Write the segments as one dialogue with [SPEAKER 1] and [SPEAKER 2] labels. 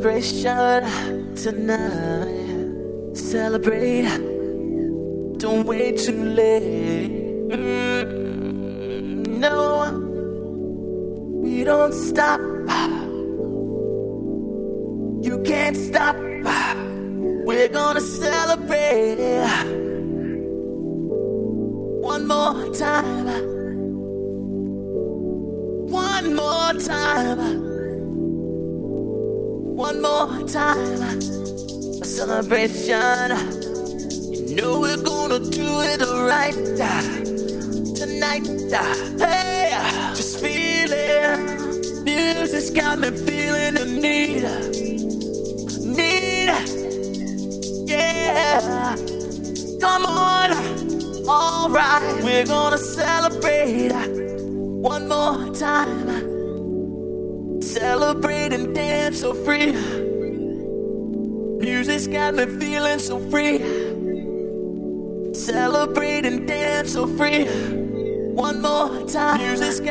[SPEAKER 1] Celebration tonight. Celebrate,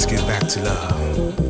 [SPEAKER 2] Let's get back to love.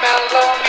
[SPEAKER 3] Mellow